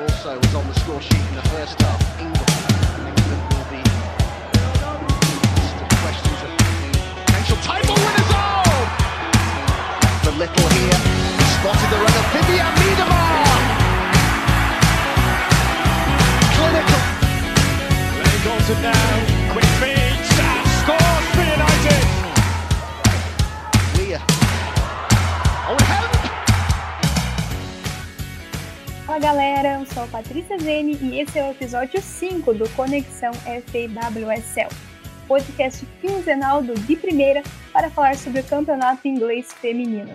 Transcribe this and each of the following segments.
Also was on the score sheet in the first half. England, England will be the questions of potential title winners. Oh, the little here spotted the run of Vivian Miedemar. Clinical. Lenny Goldson now, quick feed, Sam scores for United. Weir. Owen Hemp. Fala galera, eu sou a Patrícia Zene e esse é o episódio 5 do Conexão FAWSL, podcast quinzenal do De Primeira para falar sobre o campeonato inglês feminino.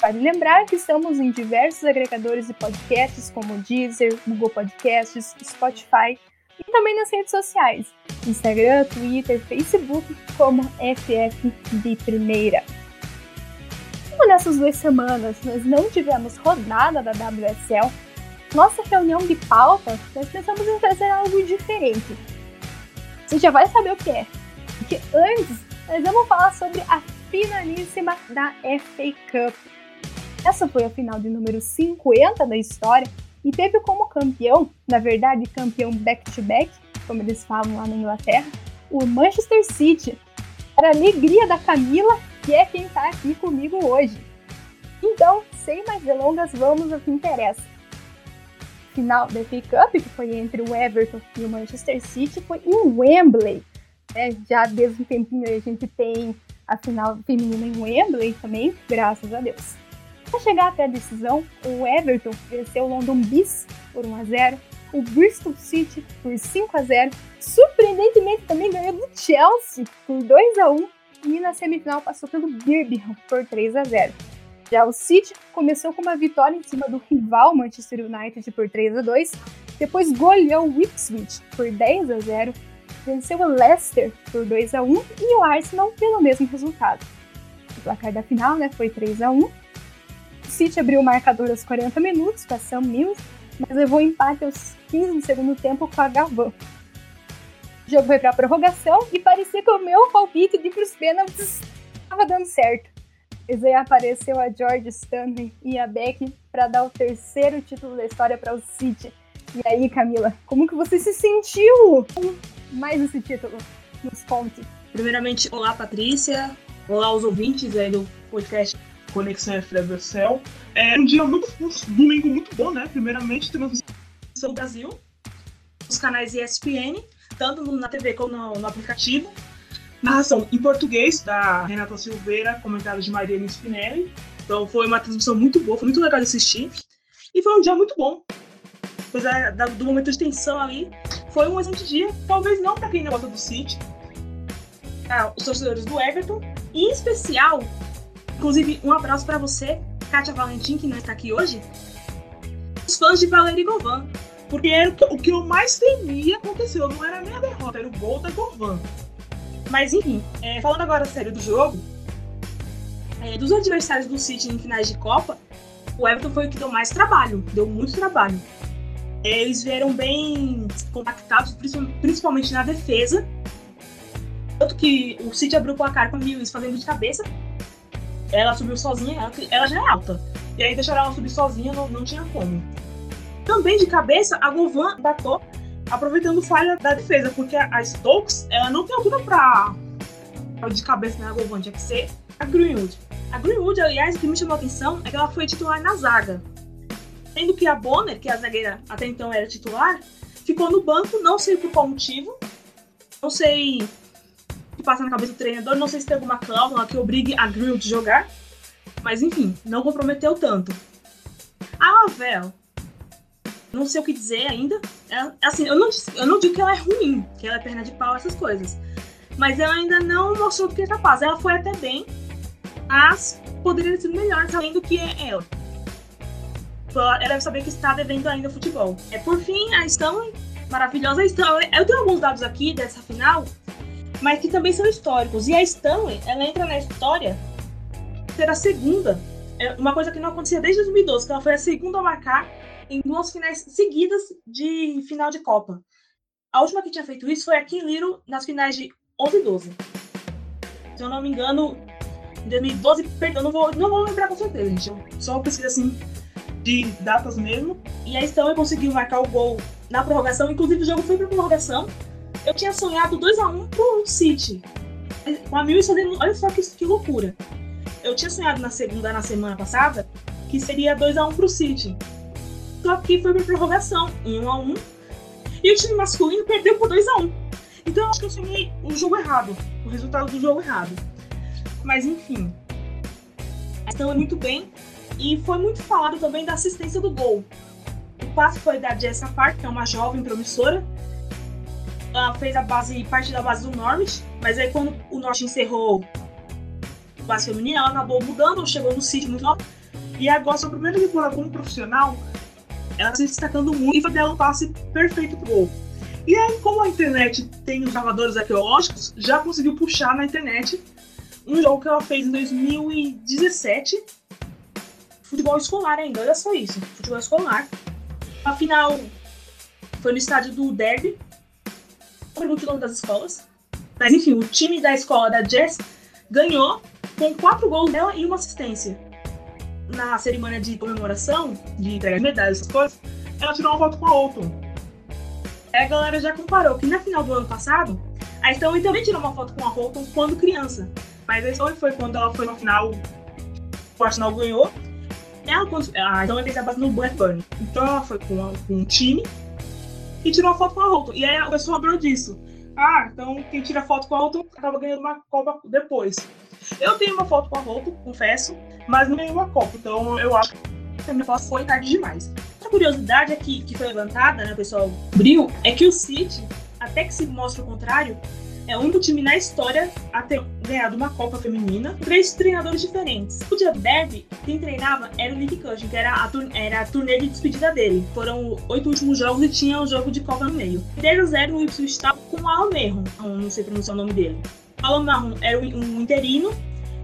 Vale lembrar que estamos em diversos agregadores de podcasts como Deezer, Google Podcasts, Spotify e também nas redes sociais, Instagram, Twitter, Facebook, como FF de Primeira. Como nessas duas semanas nós não tivemos rodada da WSL, nossa reunião de pauta, nós pensamos em fazer algo diferente. Você já vai saber o que é. Porque antes, nós vamos falar sobre a finalíssima da FA Cup. Essa foi a final de número 50 da história e teve como campeão, na verdade, campeão back-to-back, como eles falam lá na Inglaterra, o Manchester City. Para a alegria da Camila, que é quem está aqui comigo hoje. Então, sem mais delongas, vamos ao que interessa final da FA Cup, que foi entre o Everton e o Manchester City, foi em Wembley. É, já desde um tempinho a gente tem a final feminina em Wembley também, graças a Deus. Para chegar até a decisão, o Everton venceu o London Bees por 1 a 0, o Bristol City por 5 a 0, surpreendentemente também ganhou do Chelsea por 2 a 1 e na semifinal passou pelo Birmingham por 3 a 0. Já o City começou com uma vitória em cima do rival Manchester United por 3 a 2, depois goleou o Ipswich por 10 a 0, venceu o Leicester por 2 a 1 e o Arsenal pelo mesmo resultado. O placar da final né, foi 3 a 1. O City abriu o marcador aos 40 minutos com Sam Mills, mas levou empate aos 15 do segundo tempo com a Gavan. O jogo foi para a prorrogação e parecia que o meu palpite de ir para os pênaltis estava dando certo. Aí apareceu a George Stanley e a Beck para dar o terceiro título da história para o City. E aí, Camila, como que você se sentiu com mais esse título? Nos conte. Primeiramente, olá Patrícia, olá os ouvintes aí do podcast Conexão FWCL. É um dia muito, um domingo muito bom, né? Primeiramente, transmissão do Brasil, os canais ESPN, tanto na TV como no, no aplicativo. Narração em português da Renata Silveira, comentário de Mariana Spinelli. Então foi uma transmissão muito boa, foi muito legal de assistir. E foi um dia muito bom. Apesar do momento de tensão ali, foi um excelente dia. Talvez não para quem não gosta do City. Ah, os torcedores do Everton. E em especial, inclusive, um abraço para você, Kátia Valentim, que não está aqui hoje. Os fãs de Valéria Govan. Porque era o que eu mais temia aconteceu. Não era nem a derrota, era o gol da Govan. Mas enfim, é, falando agora sério do jogo, é, dos adversários do City em finais de Copa, o Everton foi o que deu mais trabalho, deu muito trabalho. É, eles vieram bem compactados, principalmente na defesa. Tanto que o City abriu o placar com a Mills fazendo de cabeça. Ela subiu sozinha, ela, ela, já é alta. E aí deixaram ela subir sozinha, não, não tinha como. Também de cabeça, a Govan datou aproveitando falha da defesa, porque a Stokes, ela não tem altura pra de cabeça na Govan, tinha que ser a Greenwood. A Greenwood, aliás, o que me chamou a atenção é que ela foi titular na zaga. Sendo que a Bonner, que é a zagueira até então era titular, ficou no banco, não sei por qual motivo. Não sei o que passa na cabeça do treinador, não sei se tem alguma cláusula que obrigue a Greenwood a jogar. Mas enfim, não comprometeu tanto. A Lavelle, não sei o que dizer ainda. É, assim, eu não, eu não digo que ela é ruim, que ela é perna de pau, essas coisas. Mas ela ainda não mostrou do que é capaz. Ela foi até bem, mas poderia ter sido melhor além do que é ela. Ela deve saber que está devendo ainda futebol. É por fim, a Stanley, maravilhosa Stanley. Eu tenho alguns dados aqui dessa final, mas que também são históricos. E a Stanley, ela entra na história ser a segunda. É uma coisa que não acontecia desde 2012, que ela foi a segunda a marcar em duas finais seguidas de final de Copa. A última que tinha feito isso foi a Kim Little nas finais de 11 e 12. Se eu não me engano, em 2012, perdão, não vou, não vou lembrar com certeza, gente. Eu só pesquisa assim de datas mesmo. E a Stanley conseguiu marcar o gol na prorrogação. Inclusive, o jogo foi pra prorrogação. Eu tinha sonhado 2x1 pro City. Com a Mills fazendo. Olha só que, que loucura. Eu tinha sonhado na segunda, na semana passada, que seria 2x1 pro City. Só que foi pra prorrogação, em 1x1. E o time masculino perdeu por 2x1. Então eu acho que eu sonhei o jogo errado. O resultado do jogo errado. Mas enfim. Então é muito bem. E foi muito falado também da assistência do gol. O passe foi da Jessica Park, que é uma jovem promissora. Ela fez a base, parte da base do Norwich, mas aí quando o Norwich encerrou a base feminina, ela acabou mudando, chegou no City muito nova. E agora, sua primeira temporada como profissional, ela se destacando muito e foi dela um passe perfeito pro gol. E aí, como a internet tem os gravadores arqueológicos, já conseguiu puxar na internet um jogo que ela fez em 2017. Futebol escolar ainda, olha só isso. Futebol escolar. A final foi no estádio do Derby. Não pergunte o nome das escolas. Mas enfim, o time da escola da Jess ganhou com quatro gols dela e uma assistência. Na cerimônia de comemoração, de entrega de medalhas, essas coisas, ela tirou uma foto com a Alton. Aí a galera já comparou que na final do ano passado, a Stanley também tirou uma foto com a Holton quando criança. Mas a Stanley foi quando ela foi no final, o Arsenal ganhou. Ela, quando, a Stanley fez a base no Blackburn. Então ela foi com, a, com um time e tirou uma foto com a Holton. E aí a pessoa lembrou disso. Ah, então quem tira foto com a Holton acaba ganhando uma Copa depois. Eu tenho uma foto com a Holton, confesso, mas não ganhei uma Copa. Então eu acho que a minha foto foi tarde demais curiosidade aqui que foi levantada, né, pessoal abriu, é que o City, até que se mostre o contrário, é o único time na história a ter ganhado uma Copa Feminina com três treinadores diferentes. O derby, quem treinava era o Nick Cushing, que era a, era a turnê de despedida dele. Foram oito últimos jogos e tinha o um jogo de Copa no meio. 0 0 o Ipswich estava com o Alan Merron, não sei pronunciar o nome dele. Alan Marron era um interino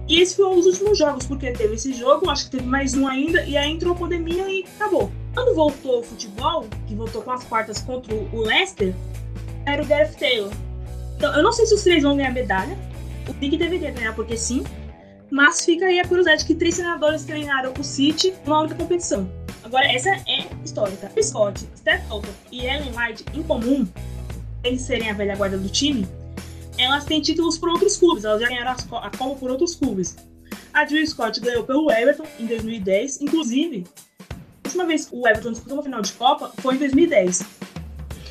e esses foram os últimos jogos, porque teve esse jogo, acho que teve mais um ainda, e aí entrou a pandemia e acabou. Quando voltou o futebol, que voltou com as quartas contra o Leicester, era o Gareth Taylor. Então, eu não sei se os três vão ganhar medalha. O Big deveria ganhar, porque sim. Mas fica aí a curiosidade que três treinadores treinaram o City numa única competição. Agora, essa é histórica. Scott, Steph Otto e Ellen White, em comum, eles serem a velha guarda do time, elas têm títulos por outros clubes. Elas já ganharam a Copa por outros clubes. A Jill Scott ganhou pelo Everton em 2010. Inclusive, última vez que o Everton disputou uma final de Copa foi em 2010.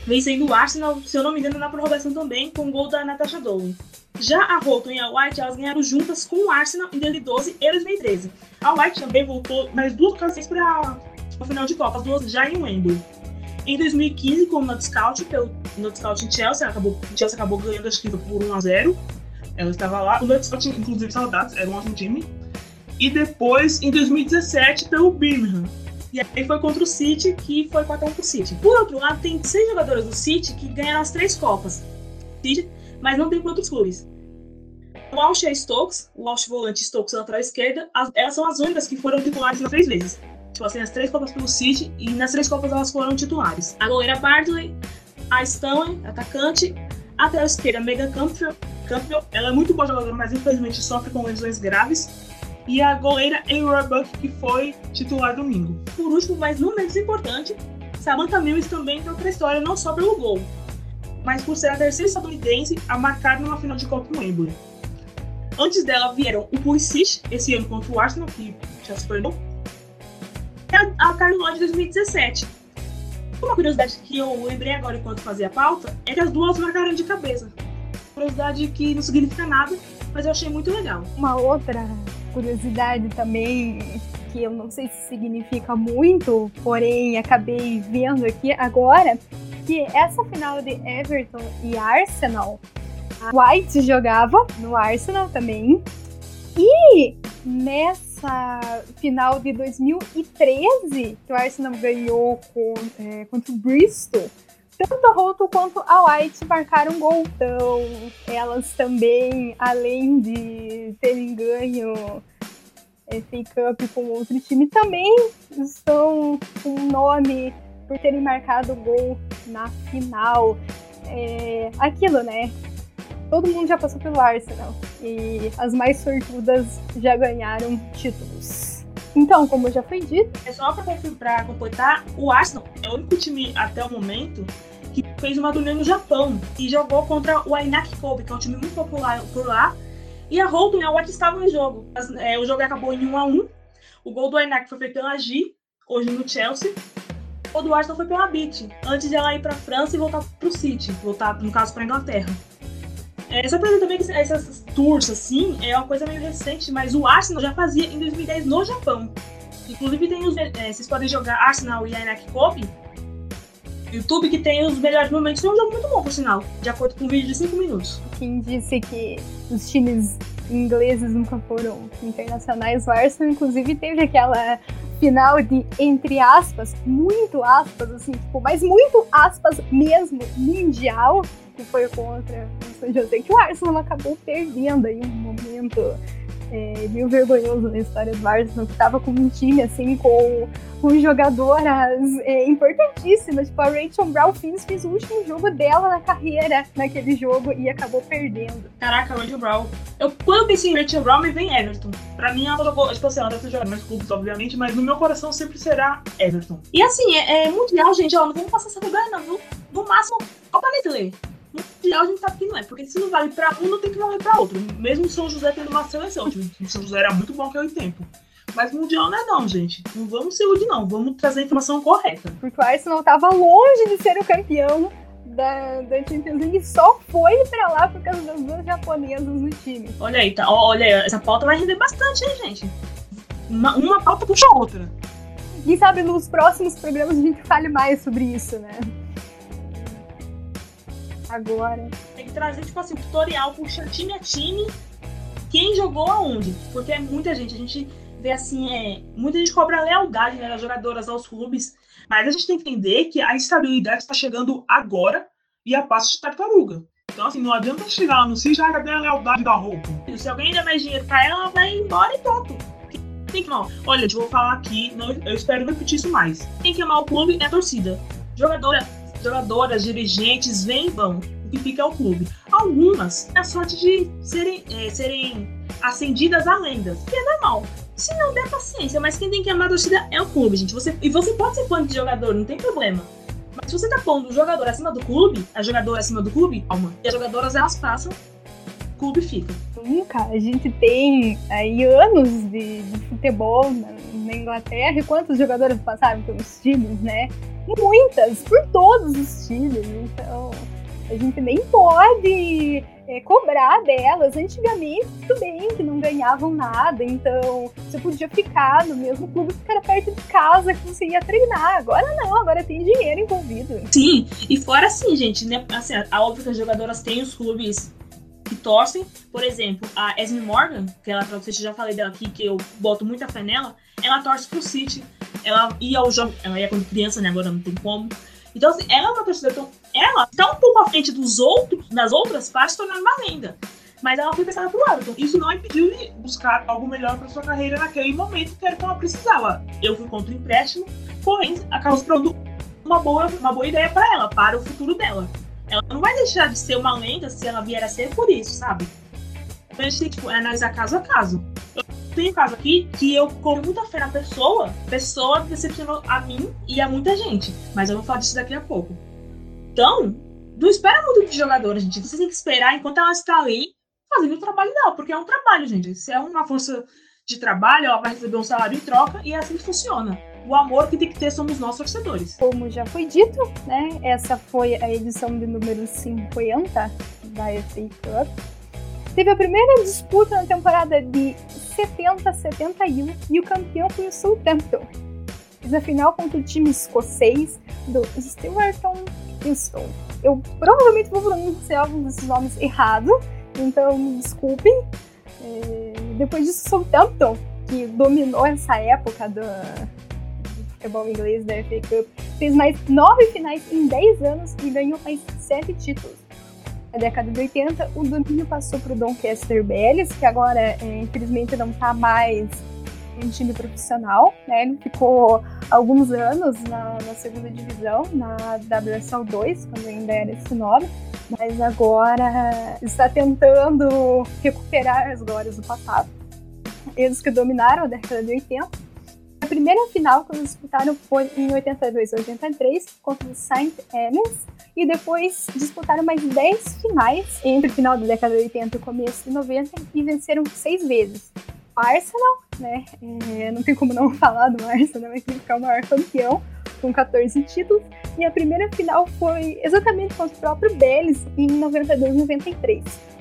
Vencendo o Arsenal, se eu não me engano, na prorrogação também, com o gol da Natasha Dolan. Já a Holton e a White, elas ganharam juntas com o Arsenal em 2012 e 2013. A White também voltou mais duas ocasiões para a final de Copa, as duas já em Wembley. Em 2015, com o Not Scout, pelo Scout em Chelsea, acabou, Chelsea acabou ganhando acho que por 1 a 0 Ela estava lá. O Not Scout, inclusive, saudades, era um ótimo time. E depois, em 2017, pelo Birmingham. E aí foi contra o City, que foi 4x1 pro City. Por outro lado, tem seis jogadores do City que ganharam as três Copas. City, mas não tem por outros clubes. O Walsh a Stokes, o Walsh volante Stokes lateral esquerda, as, elas são as únicas que foram titulares nas três vezes. Tipo assim, as três Copas pelo City e nas três Copas elas foram titulares. A goleira Bartley, a Stanley, atacante, a lateral esquerda Megan Campbell, Campbell, ela é muito boa jogadora, mas infelizmente sofre com lesões graves e a goleira Aurora Buck, que foi titular domingo. Por último, mas não menos importante, Samantha Mills também entrou para a história não só pelo gol, mas por ser a terceira estadunidense a marcar numa final de Copa no Wembley. Antes dela vieram o Pulisic, esse ano contra o Arsenal, que já se perdeu, a, a Carlos de 2017. Uma curiosidade que eu lembrei agora enquanto fazia a pauta é que as duas marcaram de cabeça. Curiosidade que não significa nada, mas eu achei muito legal. Uma outra curiosidade também, que eu não sei se significa muito, porém acabei vendo aqui agora, que essa final de Everton e Arsenal, a White jogava no Arsenal também. E nessa final de 2013, que o Arsenal ganhou com, é, contra o Bristol, tanto a Roto quanto a White marcaram gol. Então, elas também, além de terem ganho FA Cup com outro time, também estão com nome por terem marcado gol na final. É aquilo, né? Todo mundo já passou pelo Arsenal e as mais sortudas já ganharam títulos. Então, como já foi dito. É só para completar, o Arsenal é o único time até o momento que fez uma turnê no Japão e jogou contra o Ainaki Kobe, que é um time muito popular por lá. E a Holden é o que estava no jogo. É, o jogo acabou em 1 a 1 O gol do Ainaki foi feito pela G, hoje no Chelsea. O do Arsenal foi pela Beat, antes de ela ir para a França e voltar para o City, voltar, no caso, para a Inglaterra. É, só pra dizer também que essas tours, assim, é uma coisa meio recente, mas o Arsenal já fazia em 2010 no Japão. Inclusive, tem os, é, vocês podem jogar Arsenal e Ainak Kobe. YouTube que tem os melhores momentos. É um jogo muito bom, por sinal, de acordo com um vídeo de 5 minutos. Quem disse que os times ingleses nunca foram internacionais, o Arsenal, inclusive, teve aquela final de, entre aspas, muito aspas, assim, tipo, mas muito aspas mesmo, mundial, que foi contra o São José, que o Arsenal acabou perdendo aí um momento é, meio vergonhoso na história do Arsenal, que tava com um time, assim, com, com jogadoras é, importantíssimas. Tipo, a Rachel Brown Fields fez o último jogo dela na carreira naquele jogo e acabou perdendo. Caraca, Rachel Brown. Eu, quando eu pensei em Rachel Brown, me vem Everton. Pra mim, ela jogou, tipo assim, ela deve jogado mais clubes, obviamente, mas no meu coração sempre será Everton. E assim, é, é mundial, gente, ó, não vamos passar essa vergonha, não, viu? No máximo, Copa Nestlé mundial a gente sabe que não é, porque se não vale pra um, não tem que valer pra outro. Mesmo o São José tendo uma seleção, tipo, o São José era muito bom aquele tempo. Mas mundial não é não, gente. Não vamos ser rude, não. Vamos trazer a informação correta. Porque o Arsenal tava longe de ser o campeão da, da Champions League só foi pra lá por causa das duas japonesas no time. Olha aí, tá. Olha aí, essa pauta vai render bastante, hein, gente? Uma, uma pauta puxa a outra. Quem sabe nos próximos programas a gente fale mais sobre isso, né? Agora. Tem que trazer, tipo assim, um tutorial, puxa time a time, quem jogou aonde. Porque é muita gente. A gente vê assim, é. Muita gente cobra lealdade né, das jogadoras aos clubes. Mas a gente tem que entender que a estabilidade está chegando agora e a passo de tartaruga. Então, assim, não adianta chegar lá no CIS já cadê a lealdade da roupa. Se alguém der mais dinheiro pra ela, ela vai embora e pronto. Tem que não. Olha, eu vou falar aqui, não, eu espero repetir isso mais. Quem quer amar o clube é a torcida. Jogadora jogadoras, dirigentes vão. O que fica é o clube. Algumas têm a sorte de serem, é, serem ascendidas a lendas, que é normal. Se não der paciência, mas quem tem que amar a torcida é o clube, gente. Você, e você pode ser fã de jogador, não tem problema. Mas se você tá pondo o jogador acima do clube, a jogadora acima do clube, calma. E as jogadoras elas passam, o clube fica. Nunca. A gente tem aí anos de, de futebol na, na Inglaterra. E quantos jogadores passaram pelos times, né? Muitas, por todos os times. Então, a gente nem pode é, cobrar delas. Antigamente, tudo bem que não ganhavam nada, então você podia ficar no mesmo clube que era perto de casa que você ia treinar. Agora não, agora tem dinheiro envolvido. Sim, e fora assim, gente, né? Assim, a óbvio que as jogadoras têm os clubes que torcem. Por exemplo, a Esme Morgan, que ela, pra vocês já falei dela aqui, que eu boto muita fé nela, ela torce pro City. Ela ia ao jogo, ela ia quando criança, né? Agora não tem como. Então, assim, ela é uma então, ela está um pouco à frente dos outros, das outras, para se tornar uma lenda. Mas ela foi pensada pro. Então, isso não impediu de buscar algo melhor para sua carreira naquele momento que era que ela precisava. Eu fui contra o empréstimo, porém, acabou se tornando uma boa, uma boa ideia para ela, para o futuro dela. Ela não vai deixar de ser uma lenda se ela vier a ser por isso, sabe? Então a gente tem que tipo, analisar caso a caso. Eu tenho caso aqui que eu coloquei muita fé na pessoa, pessoa decepcionou a mim e a muita gente. Mas eu vou falar disso daqui a pouco. Então, não espera muito de jogadora, gente. Você tem que esperar enquanto ela está ali fazendo o trabalho dela, porque é um trabalho, gente. Se é uma força de trabalho, ela vai receber um salário em troca e é assim que funciona o amor que tem que ter somos nós torcedores. Como já foi dito, né? Essa foi a edição de número 50 da FA Cup. Teve a primeira disputa na temporada de 70-71 e o campeão foi o Southampton. Fiz a final contra o time escocês do Stewarton Houston. Eu provavelmente vou pronunciar alguns desses nomes errado, então me desculpem. É, depois disso, Southampton, que dominou essa época da, futebol inglês da FA Cup, fez mais nove finais em 10 anos e ganhou mais sete títulos. Na década de 80, o domínio passou para o Doncaster Bellis, que agora, é, infelizmente, não está mais em time profissional, né? Ele ficou alguns anos na, na, segunda divisão, na WSL 2, quando ainda era esse nome, mas agora está tentando recuperar as glórias do passado. Eles que dominaram a década de 80 primeira final que eles disputaram foi em 82 83 contra o Saint Helens e depois disputaram mais 10 finais entre o final da década de 80 e o começo de 90 e venceram seis vezes. Arsenal, né? É, não tem como não falar do Arsenal, é que ficar o maior campeão com 14 títulos. E a primeira final foi exatamente contra o próprio Belis em 92 93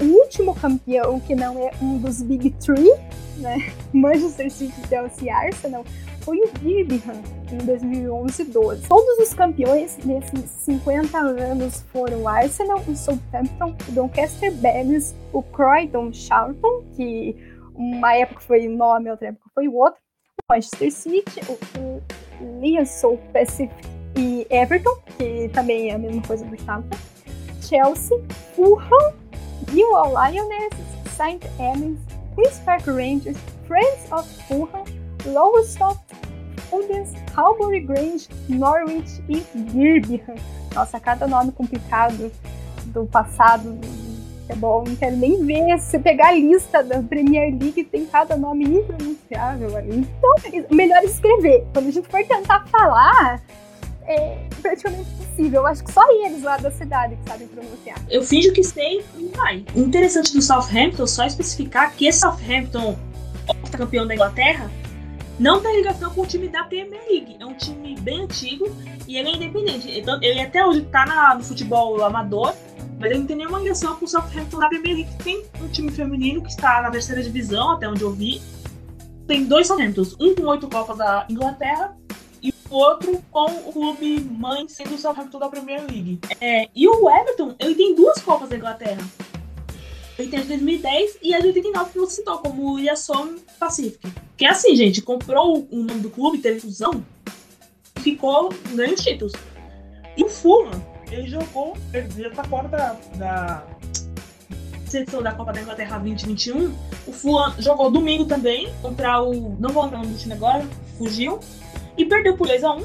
o último campeão que não é um dos Big Three, né? Manchester City, Chelsea e Arsenal, foi o Birmingham em 2011-12. Todos os campeões nesses 50 anos foram o Arsenal, o Southampton, o Doncaster Bears, o Croydon Charlton, que uma época foi um nome, outra época foi o outro, o Manchester City, o, o Liansol Pacific e Everton, que também é a mesma coisa do Charlton, Chelsea, Fulham, New Lionesses, St. Helens, Queen's Park Rangers, Friends of Fulham, Lowestoft, Udens, Calbury Grange, Norwich e Birmingham. Nossa, cada nome complicado do passado do futebol, não quero nem ver. Se pegar a lista da Premier League, tem cada nome impronunciável ali. Então, melhor escrever. Quando a gente for tentar falar, é praticamente impossível. Eu acho que só eles lá da cidade que sabem pronunciar. Eu finjo que sei e vai. Interessante do Southampton, só especificar que esse Southampton, campeão da Inglaterra, não tem ligação com o time da Premier League. É um time bem antigo e ele é independente. Então, ele até hoje tá na, no futebol amador, mas ele não tem nenhuma ligação com o Southampton da Premier League. Tem um time feminino que está na terceira divisão, até onde eu vi. Tem dois Southamptons, um com oito Copas da Inglaterra o outro com o clube mãe sendo o Southampton da Premier League. É, e o Everton, ele tem duas Copas da Inglaterra. Ele tem a de 2010 e a de 89 que você citou, como o Yasom Pacific. Que é assim, gente, comprou o nome do clube, teve fusão, ficou ganhando os títulos. E o Fulham, ele jogou, ele já tá fora da, da da Copa da Inglaterra 2021. O Fulham jogou domingo também contra o. Não vou lembrar o time agora, fugiu e perdeu por 2 a 1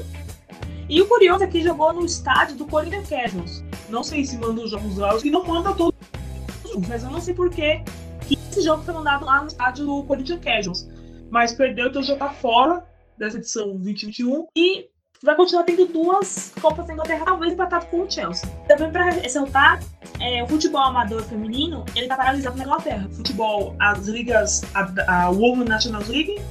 E o curioso é que jogou no estádio do Corinthians Casuals. Não sei se manda os jogos lá, que não manda todos mas eu não sei por que esse jogo foi mandado lá no estádio do Corinthians Casuals. Mas perdeu, então já tá fora dessa edição 2021 e vai continuar tendo duas Copas da Inglaterra, talvez empatado com o Chelsea. Também para ressaltar, é, o futebol amador feminino, ele tá paralisado na Inglaterra. Futebol, as ligas, a, a Women National League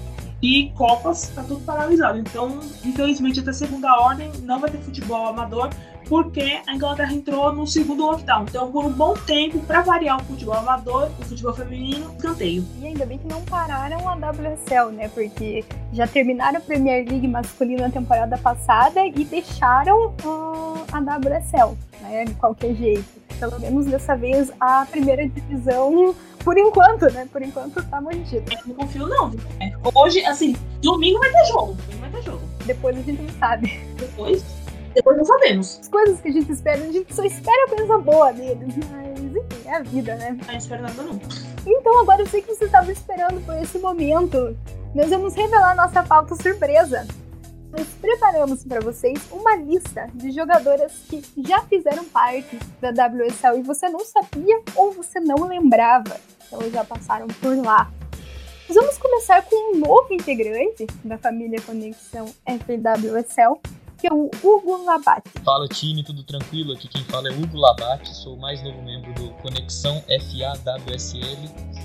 e Copas, tá tudo paralisado. Então, infelizmente, até segunda ordem, não vai ter futebol amador, porque a Inglaterra entrou no segundo lockdown. Então, por um bom tempo, para variar o futebol amador, o futebol feminino, canteio. E ainda bem que não pararam a WSL, né? Porque já terminaram a Premier League masculina na temporada passada e deixaram uh, a WSL, né? De qualquer jeito. Pelo menos dessa vez a primeira divisão por enquanto, né? Por enquanto tá mantido. Eu não confio, não. Hoje, assim, domingo vai ter jogo. Domingo vai ter jogo. Depois a gente não sabe. Depois. Depois não sabemos. As coisas que a gente espera, a gente só espera coisa boa deles, mas enfim, é a vida, né? Não espero nada não. Então agora eu sei que você estava esperando por esse momento. Nós vamos revelar nossa pauta surpresa. Nós preparamos para vocês uma lista de jogadoras que já fizeram parte da WSL e você não sabia ou você não lembrava elas já passaram por lá. Nós vamos começar com um novo integrante da família Conexão FWSL, que é o Hugo Labate. Fala time, tudo tranquilo? Aqui quem fala é Hugo Labate, sou o mais novo membro do Conexão FAWSL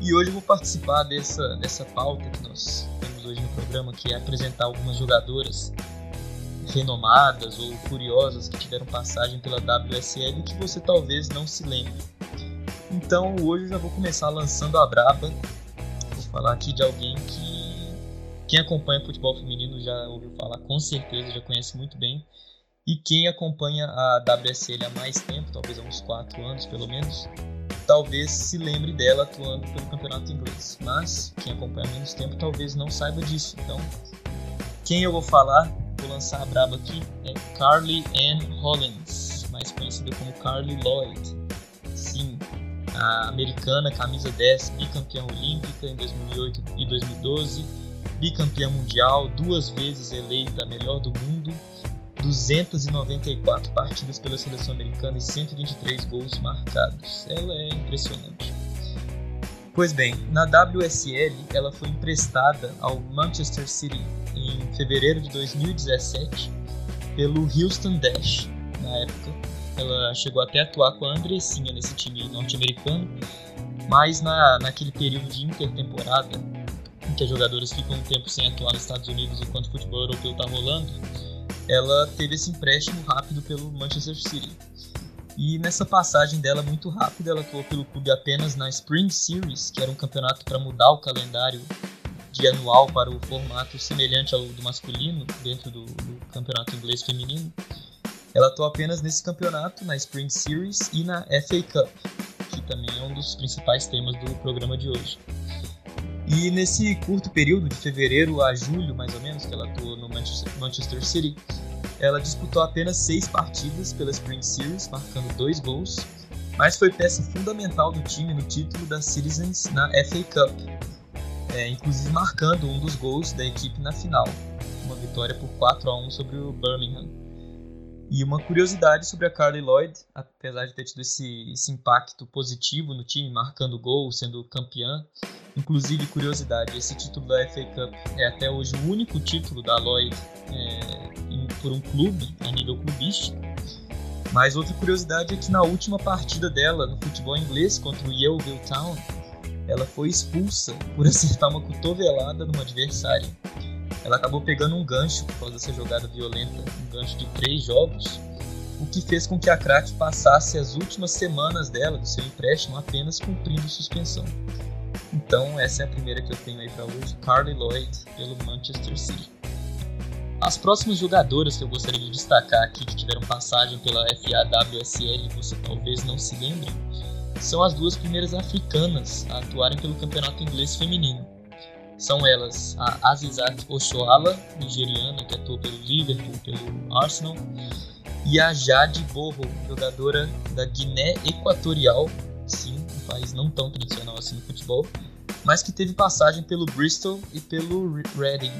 e hoje eu vou participar dessa, dessa pauta que nós temos hoje no programa, que é apresentar algumas jogadoras renomadas ou curiosas que tiveram passagem pela WSL que você talvez não se lembre. Então hoje eu já vou começar lançando a braba. Vou falar aqui de alguém que quem acompanha futebol feminino já ouviu falar com certeza, já conhece muito bem. E quem acompanha a WSL há mais tempo, talvez há uns 4 anos pelo menos, talvez se lembre dela atuando pelo campeonato inglês. Mas quem acompanha há menos tempo talvez não saiba disso. Então, quem eu vou falar, vou lançar a braba aqui, é Carly Ann Hollins, mais conhecida como Carly Lloyd. Sim, a americana, camisa 10, bicampeã olímpica em 2008 e 2012, bicampeã mundial, duas vezes eleita melhor do mundo, 294 partidas pela seleção americana e 123 gols marcados. Ela é impressionante. Pois bem, na WSL ela foi emprestada ao Manchester City em fevereiro de 2017 pelo Houston Dash. Na época, ela chegou até a atuar com a Andressinha nesse time norte-americano, mas na, naquele período de intertemporada, em que as jogadoras ficam um tempo sem atuar nos Estados Unidos enquanto o futebol europeu está rolando, ela teve esse empréstimo rápido pelo Manchester City. E nessa passagem dela muito rápida, ela atuou pelo clube apenas na Spring Series, que era um campeonato para mudar o calendário de anual para o formato semelhante ao do masculino, dentro do, do campeonato inglês feminino. Ela atuou apenas nesse campeonato, na Spring Series e na FA Cup, que também é um dos principais temas do programa de hoje. E nesse curto período, de fevereiro a julho, mais ou menos, que ela atuou no Manchester City, ela disputou apenas seis partidas pela Spring Series, marcando dois gols, mas foi peça fundamental do time no título da Citizens na FA Cup, é, inclusive marcando um dos gols da equipe na final, uma vitória por 4 a 1 sobre o Birmingham. E uma curiosidade sobre a Carly Lloyd, apesar de ter tido esse, esse impacto positivo no time, marcando gol, sendo campeã. Inclusive, curiosidade, esse título da FA Cup é até hoje o único título da Lloyd é, por um clube, a nível clubístico. Mas outra curiosidade é que na última partida dela no futebol inglês contra o Yeovil Town, ela foi expulsa por acertar uma cotovelada numa adversária. Ela acabou pegando um gancho por causa dessa jogada violenta, um gancho de três jogos, o que fez com que a Crack passasse as últimas semanas dela, do seu empréstimo, apenas cumprindo suspensão. Então, essa é a primeira que eu tenho aí para hoje: Carly Lloyd, pelo Manchester City. As próximas jogadoras que eu gostaria de destacar aqui, que tiveram passagem pela FAWSL, você talvez não se lembre, são as duas primeiras africanas a atuarem pelo campeonato inglês feminino. São elas a Azizat Oshoala, nigeriana, que atuou pelo Liverpool, pelo Arsenal, e a Jade Borro, jogadora da Guiné Equatorial, sim, um país não tão tradicional assim no futebol, mas que teve passagem pelo Bristol e pelo Reading.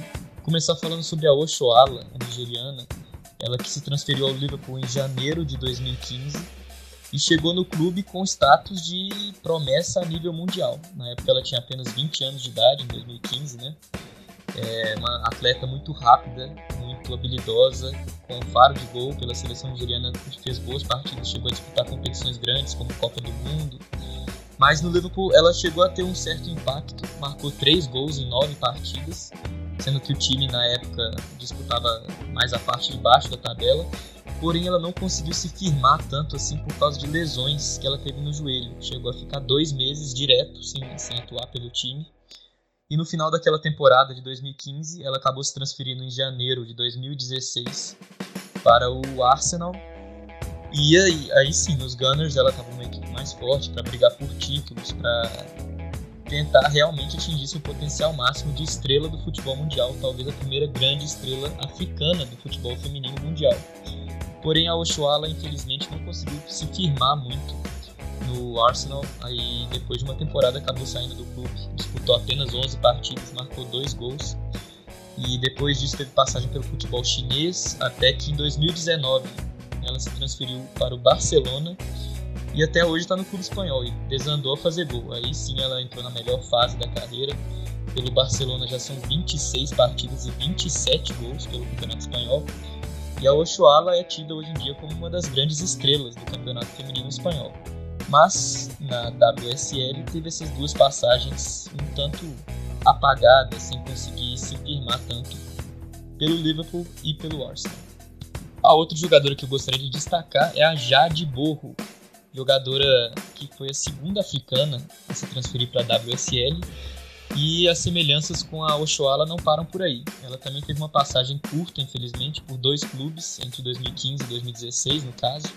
Começar falando sobre a Oshoala, a nigeriana, ela que se transferiu ao Liverpool em janeiro de 2015 e chegou no clube com status de promessa a nível mundial. Na época ela tinha apenas 20 anos de idade, em 2015, né? É uma atleta muito rápida, muito habilidosa, com faro de gol pela seleção nigeriana, fez boas partidas, chegou a disputar competições grandes como Copa do Mundo. Mas no Liverpool ela chegou a ter um certo impacto, marcou três gols em nove partidas, sendo que o time na época disputava mais a parte de baixo da tabela porém ela não conseguiu se firmar tanto assim por causa de lesões que ela teve no joelho. Chegou a ficar dois meses direto sem, sem atuar pelo time. E no final daquela temporada de 2015, ela acabou se transferindo em janeiro de 2016 para o Arsenal. E aí, aí sim, nos Gunners ela estava numa equipe mais forte para brigar por títulos, para tentar realmente atingir seu potencial máximo de estrela do futebol mundial, talvez a primeira grande estrela africana do futebol feminino mundial. Porém, a Oshuala, infelizmente, não conseguiu se firmar muito no Arsenal. Aí, depois de uma temporada, acabou saindo do clube. Disputou apenas 11 partidas, marcou dois gols. E depois disso, teve passagem pelo futebol chinês, até que em 2019 ela se transferiu para o Barcelona e até hoje está no clube espanhol e desandou a fazer gol. Aí sim ela entrou na melhor fase da carreira. Pelo Barcelona já são 26 partidas e 27 gols pelo Campeonato Espanhol. E a Oshuala é tida hoje em dia como uma das grandes estrelas do campeonato feminino espanhol. Mas na WSL teve essas duas passagens um tanto apagadas, sem conseguir se firmar tanto pelo Liverpool e pelo Arsenal. A outra jogadora que eu gostaria de destacar é a Jade Borro, jogadora que foi a segunda africana a se transferir para a WSL e as semelhanças com a Oshoala não param por aí. Ela também teve uma passagem curta, infelizmente, por dois clubes, entre 2015 e 2016, no caso.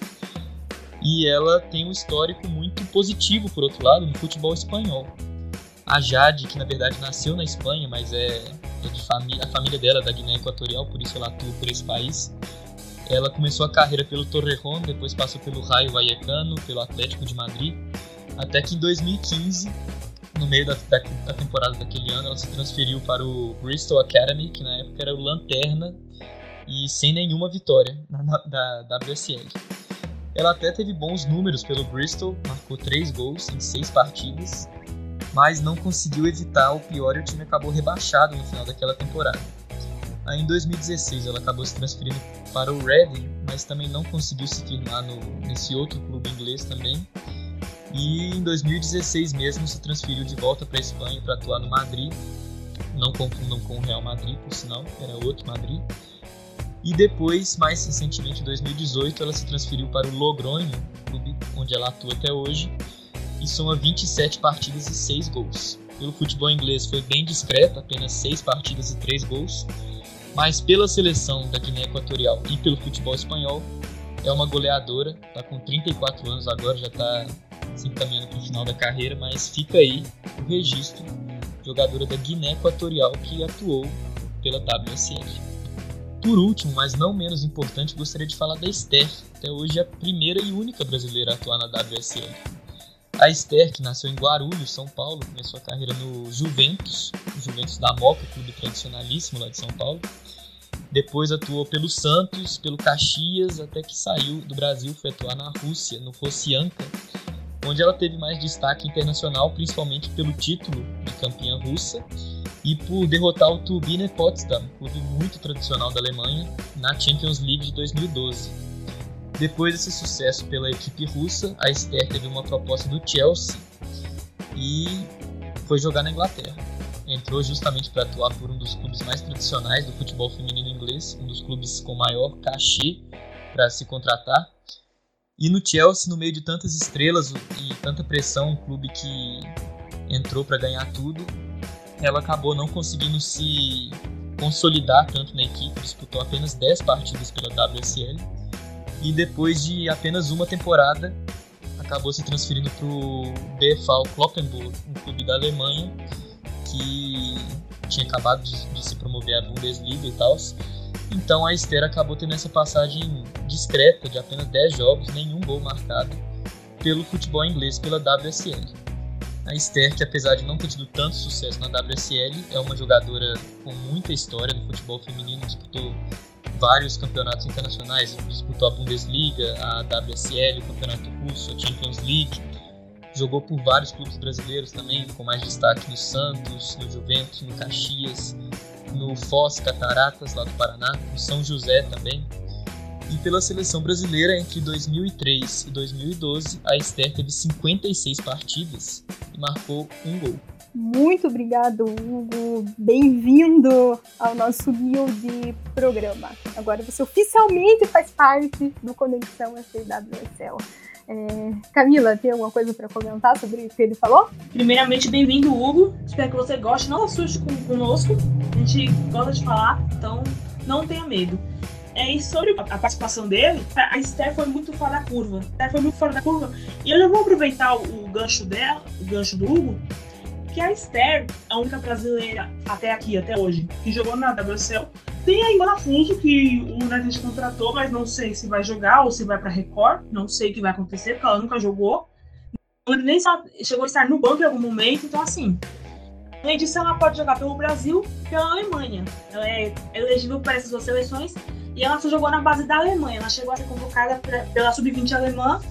E ela tem um histórico muito positivo, por outro lado, no futebol espanhol. A Jade, que na verdade nasceu na Espanha, mas é, é de família, a família dela é da Guiné Equatorial, por isso ela atua por esse país. Ela começou a carreira pelo Torrejón, depois passou pelo Raio Vallecano, pelo Atlético de Madrid, até que em 2015 no meio da, da, da, temporada daquele ano, ela se transferiu para o Bristol Academy, que na época era o Lanterna, e sem nenhuma vitória na, na, da WSL. Ela até teve bons números pelo Bristol, marcou 3 gols em 6 partidas, mas não conseguiu evitar o pior e o time acabou rebaixado no final daquela temporada. Aí em 2016 ela acabou se transferindo para o Reading, mas também não conseguiu se firmar no, nesse outro clube inglês também. E em 2016 mesmo se transferiu de volta para a Espanha para atuar no Madrid. Não confundam com o Real Madrid, por sinal, era outro Madrid. E depois, mais recentemente, em 2018, ela se transferiu para o Logroño, clube onde ela atua até hoje, e soma 27 partidas e 6 gols. Pelo futebol inglês foi bem discreto, apenas 6 partidas e 3 gols, mas pela seleção da Guiné Equatorial e pelo futebol espanhol, é uma goleadora, está com 34 anos agora, já está se encaminhando para o final da carreira, mas fica aí o registro, jogadora da Guiné Equatorial que atuou pela WSL. Por último, mas não menos importante, gostaria de falar da Esther, até hoje a primeira e única brasileira a atuar na WSL. A Esther, que nasceu em Guarulhos, São Paulo, começou a carreira no Juventus, Juventus da Moca, clube tradicionalíssimo lá de São Paulo. Depois atuou pelo Santos, pelo Caxias, até que saiu do Brasil, foi atuar na Rússia, no Rossianka, onde ela teve mais destaque internacional, principalmente pelo título de campeã russa e por derrotar o Turbine Potsdam, clube muito tradicional da Alemanha, na Champions League de 2012. Depois desse sucesso pela equipe russa, a Esther teve uma proposta do Chelsea e foi jogar na Inglaterra. Entrou justamente para atuar por um dos clubes mais tradicionais do futebol feminino inglês, um dos clubes com maior cachê para se contratar. E no Chelsea, no meio de tantas estrelas e tanta pressão, um clube que entrou para ganhar tudo, ela acabou não conseguindo se consolidar tanto na equipe, disputou apenas 10 partidas pela WSL e depois de apenas uma temporada acabou se transferindo para o BFV Kloppenburg, um clube da Alemanha que tinha acabado de, de se promover à Bundesliga e tal. Então a Esther acabou tendo essa passagem discreta de apenas 10 jogos, nenhum gol marcado pelo futebol inglês pela WSL. A Esther, que apesar de não ter tido tanto sucesso na WSL, é uma jogadora com muita história no futebol feminino, disputou vários campeonatos internacionais, disputou a Bundesliga, a WSL, o Campeonato Russo, a Champions League. Jogou por vários clubes brasileiros também, com mais destaque no Santos, no Juventus, no Caxias, no Foz Cataratas, lá do Paraná, no São José também. E pela seleção brasileira, entre 2003 e 2012, a Esther teve 56 partidas e marcou um gol. Muito obrigado, Hugo. Bem-vindo ao nosso humilde programa. Agora você oficialmente faz parte do Conexão SWSL. É, Camila, tem alguma coisa para comentar sobre o que ele falou? Primeiramente, bem-vindo, Hugo. Espero que você goste. Não assuste com, conosco. A gente gosta de falar, então não tenha medo. É, e sobre a participação dele, a Esther foi muito fora da curva. A Esther foi muito fora da curva. E eu já vou aproveitar o, o gancho dela, o gancho do Hugo, que a Esther, a única brasileira até aqui, até hoje, que jogou na WSL. Tem a Ivana Fuso, que o United contratou, mas não sei se vai jogar ou se vai para Record. Não sei o que vai acontecer, porque ela nunca jogou. Nem sabe, chegou a estar no banco em algum momento, então assim. Além disso, ela pode jogar pelo Brasil e pela Alemanha. Ela é elegível para essas duas seleções e ela só jogou na base da Alemanha. Ela chegou a ser convocada pela Sub-20 alemã,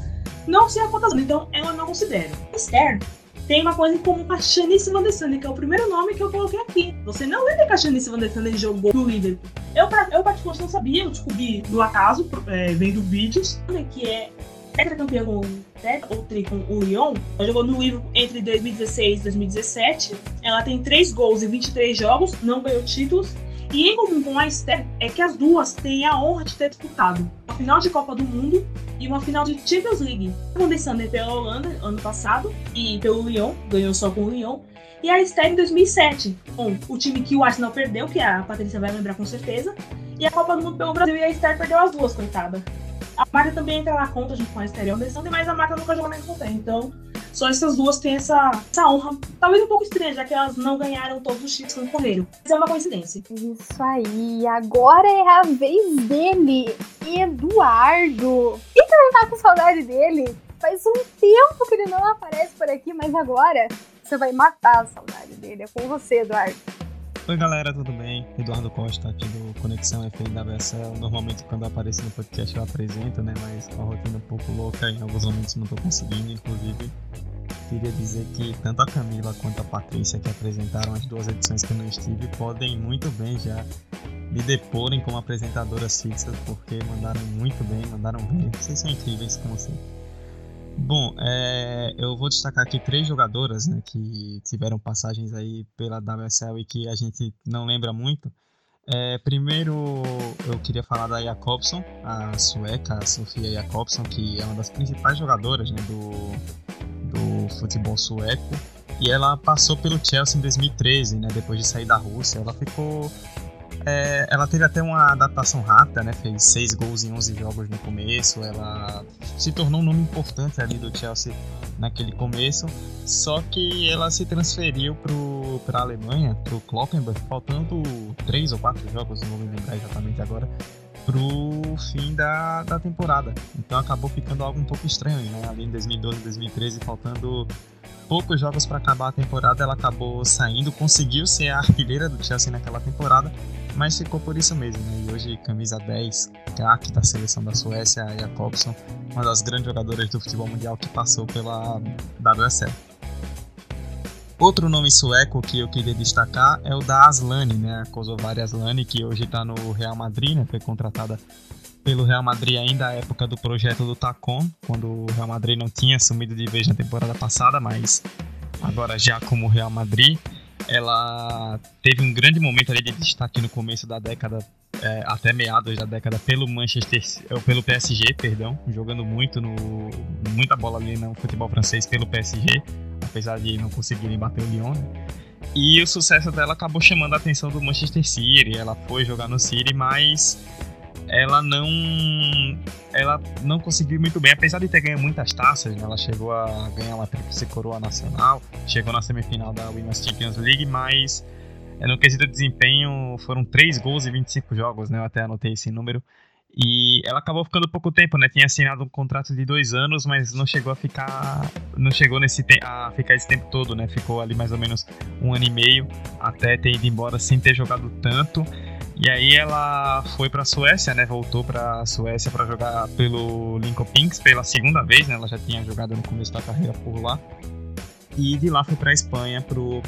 não sei a quantas então ela não considera. Esther tem uma coisa em comum com a Shanice Van Sande, que é o primeiro nome que eu coloquei aqui. Você não lembra que a Shanice Van Sande jogou no Liverpool? Eu, eu particularmente não sabia, eu descobri do acaso, é, vendo vídeos, que é tetracampeã com tetra, ou tri com o Lyon. Ela jogou no Liverpool entre 2016 e 2017. Ela tem 3 gols em 23 jogos, não ganhou títulos. E em comum com a Esther é que as duas têm a honra de ter disputado a final de Copa do Mundo e uma final de Champions League. Começando pela Holanda ano passado e pelo Lyon, ganhou só com o Lyon. E a Esther em 2007, com o time que o Arsenal perdeu, que a Patrícia vai lembrar com certeza. E a Copa do Mundo pelo Brasil e a Esther perdeu as duas, coitada. A Marta também entra na conta junto com a Esther e a mas a Marta nunca jogou na Inglaterra. Então, só essas duas têm essa, essa honra, talvez um pouco estranha, já que elas não ganharam todos os títulos que concorreram. Mas é uma coincidência. Isso aí, agora é a vez dele, Eduardo. E tu não tá com saudade dele? Faz um tempo que ele não aparece por aqui, mas agora você vai matar a saudade dele. É com você, Eduardo. Oi galera, tudo bem? Eduardo Costa aqui do Conexão BSL. Normalmente quando eu apareço no podcast eu apresento, né? Mas com a rotina um pouco louca, em alguns momentos não tô conseguindo, inclusive. queria dizer que tanto a Camila quanto a Patrícia, que apresentaram as duas edições que eu não estive, podem muito bem já me deporem como apresentadoras fixas, porque mandaram muito bem, mandaram bem. Vocês são incríveis, como sempre. Bom, é, eu vou destacar aqui três jogadoras né, que tiveram passagens aí pela WSL e que a gente não lembra muito. É, primeiro, eu queria falar da Jakobson, a sueca, a Sofia Jakobson, que é uma das principais jogadoras né, do, do futebol sueco. E ela passou pelo Chelsea em 2013, né, depois de sair da Rússia. Ela ficou é, ela teve até uma adaptação rápida, né? Fez seis gols em 11 jogos no começo. Ela se tornou um nome importante ali do Chelsea naquele começo. Só que ela se transferiu para a Alemanha, para o Kloppenberg, faltando três ou quatro jogos, não vou me lembrar exatamente agora, para o fim da, da temporada. Então acabou ficando algo um pouco estranho, né? Ali em 2012, 2013, faltando poucos jogos para acabar a temporada, ela acabou saindo, conseguiu ser a artilheira do Chelsea naquela temporada, mas ficou por isso mesmo. Né? E hoje, camisa 10, craque da seleção da Suécia, a Jakobson, uma das grandes jogadoras do futebol mundial que passou pela WSL. Outro nome sueco que eu queria destacar é o da Aslani, né? a Kosovari Aslani, que hoje está no Real Madrid, né? foi contratada pelo Real Madrid ainda à época do projeto do Tacon, quando o Real Madrid não tinha assumido de vez na temporada passada, mas agora já como Real Madrid ela teve um grande momento ali de destaque no começo da década, é, até meados da década, pelo Manchester, pelo PSG, perdão, jogando muito no muita bola ali no futebol francês pelo PSG, apesar de não conseguirem bater o Lyon. Né? E o sucesso dela acabou chamando a atenção do Manchester City. Ela foi jogar no City, mas ela não ela não conseguiu muito bem, apesar de ter ganho muitas taças, né? ela chegou a ganhar uma tríplice coroa nacional, chegou na semifinal da Women's Champions League, mas é, no quesito de desempenho foram 3 gols e 25 jogos, né? Eu até anotei esse número. E ela acabou ficando pouco tempo, né? Tinha assinado um contrato de dois anos, mas não chegou a ficar, não chegou nesse a ficar esse tempo todo, né? Ficou ali mais ou menos um ano e meio até ter ido embora sem ter jogado tanto. E aí ela foi para a Suécia, né? Voltou para a Suécia para jogar pelo Lincoln Pinks pela segunda vez, né? Ela já tinha jogado no começo da carreira por lá. E de lá foi para a Espanha pro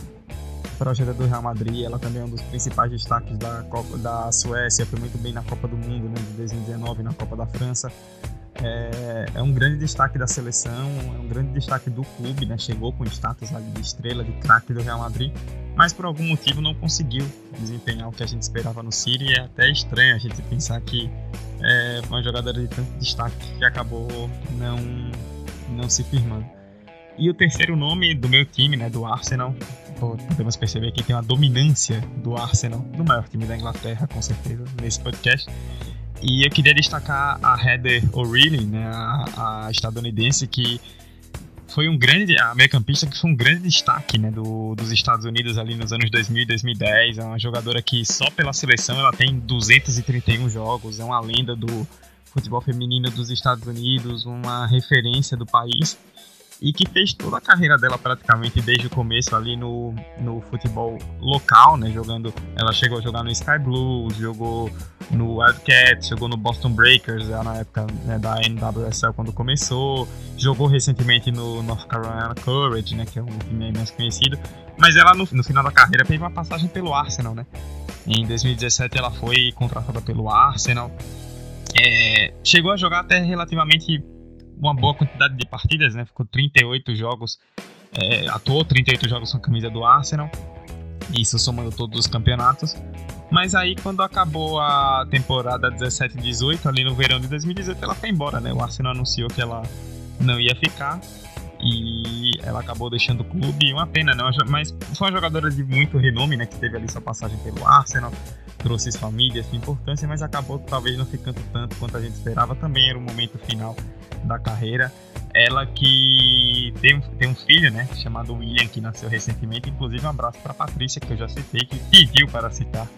projeto do Real Madrid. Ela também é um dos principais destaques da Copa da Suécia, foi muito bem na Copa do Mundo, né? De 2019 na Copa da França. É, é, um grande destaque da seleção, é um grande destaque do clube, né? Chegou com status de estrela, de craque do Real Madrid mas por algum motivo não conseguiu desempenhar o que a gente esperava no City. E é até estranho a gente pensar que é uma jogadora de tanto destaque que acabou não, não se firmando. E o terceiro nome do meu time, né, do Arsenal, podemos perceber que tem uma dominância do Arsenal, do maior time da Inglaterra, com certeza, nesse podcast. E eu queria destacar a Heather O'Reilly, né, a, a estadunidense que foi um grande, a meia campista que foi um grande destaque né, do, dos Estados Unidos ali nos anos 2000 e 2010. É uma jogadora que só pela seleção ela tem 231 jogos, é uma lenda do futebol feminino dos Estados Unidos, uma referência do país e que fez toda a carreira dela praticamente desde o começo ali no, no futebol local, né? Jogando, ela chegou a jogar no Sky Blues, jogou no Wildcats, jogou no Boston Breakers na época né, da NWSL quando começou, jogou recentemente no North Carolina Courage, né? Que é um time mais conhecido. Mas ela no, no final da carreira teve uma passagem pelo Arsenal, né? Em 2017 ela foi contratada pelo Arsenal. É, chegou a jogar até relativamente uma boa quantidade de partidas, né? Ficou 38 jogos, é, atuou 38 jogos com a camisa do Arsenal, isso somando todos os campeonatos. Mas aí, quando acabou a temporada 17-18, ali no verão de 2018, ela foi embora, né? O Arsenal anunciou que ela não ia ficar e ela acabou deixando o clube. Uma pena, né? Mas foi uma jogadora de muito renome, né? Que teve ali sua passagem pelo Arsenal, trouxe família, sua importância, mas acabou talvez não ficando tanto quanto a gente esperava. Também era o momento final da carreira. Ela que tem tem um filho, né, chamado William, que nasceu recentemente. Inclusive, um abraço para Patrícia, que eu já citei, que pediu para citar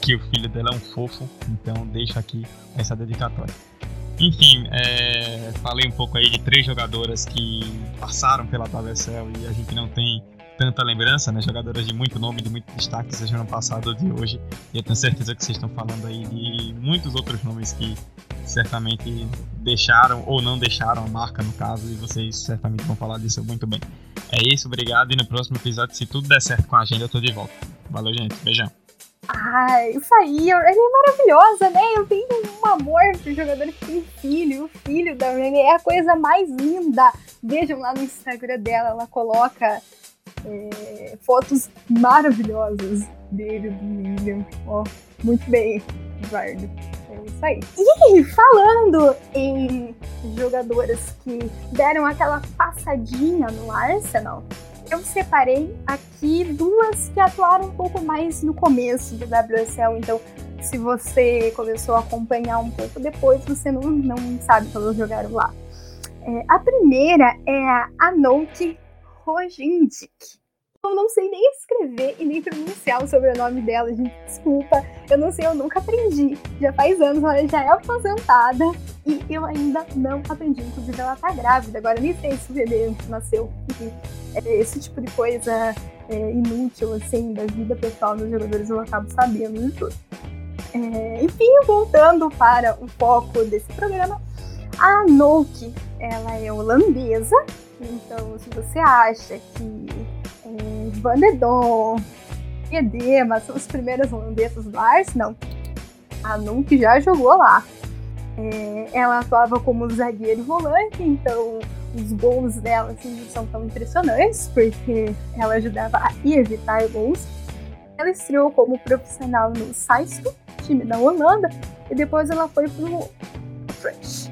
que o filho dela é um fofo. Então, deixo aqui essa dedicatória. Enfim, é, falei um pouco aí de três jogadoras que passaram pela WSL e a gente não tem tanta lembrança, né? Jogadoras de muito nome, de muito destaque, seja no passado ou de hoje. E eu tenho certeza que vocês estão falando aí de muitos outros nomes que certamente deixaram ou não deixaram a marca no caso, e vocês certamente vão falar disso muito bem. É isso, obrigado. E no próximo episódio, se tudo der certo com a agenda, eu tô de volta. Valeu, gente. Beijão. Ai, isso aí, ela é maravilhosa, né? Eu tenho um amor por jogador que filho. O filho da Renée é a coisa mais linda. Vejam lá no Instagram dela, ela coloca é, fotos maravilhosas dele, do William. Ó, muito bem, Eduardo. É isso aí. E falando em jogadoras que deram aquela passadinha no Arsenal, eu separei aqui duas que atuaram um pouco mais no começo do WSL, então se você começou a acompanhar um pouco depois, você não, não sabe elas jogaram lá. É, a primeira é a Anouk Rogindik. Eu não sei nem escrever e nem pronunciar o sobrenome dela, gente. Desculpa. Eu não sei, eu nunca aprendi. Já faz anos, ela já é aposentada e eu ainda não aprendi. Inclusive, ela tá grávida. Agora, nem sei se o bebê nasceu. Enfim, é, esse tipo de coisa é, inútil, assim, da vida pessoal dos jogadores, eu acabo sabendo de tudo. É, enfim, voltando para o foco desse programa, a Nouk, ela é holandesa, então se você acha que é, Van der Don, Edema são as primeiras holandesas do Arsenal, a Nouk já jogou lá. É, ela atuava como zagueiro volante, então os gols dela assim, não são tão impressionantes, porque ela ajudava a evitar gols. Ela estreou como profissional no Saisto, time da Holanda, e depois ela foi pro Fresh,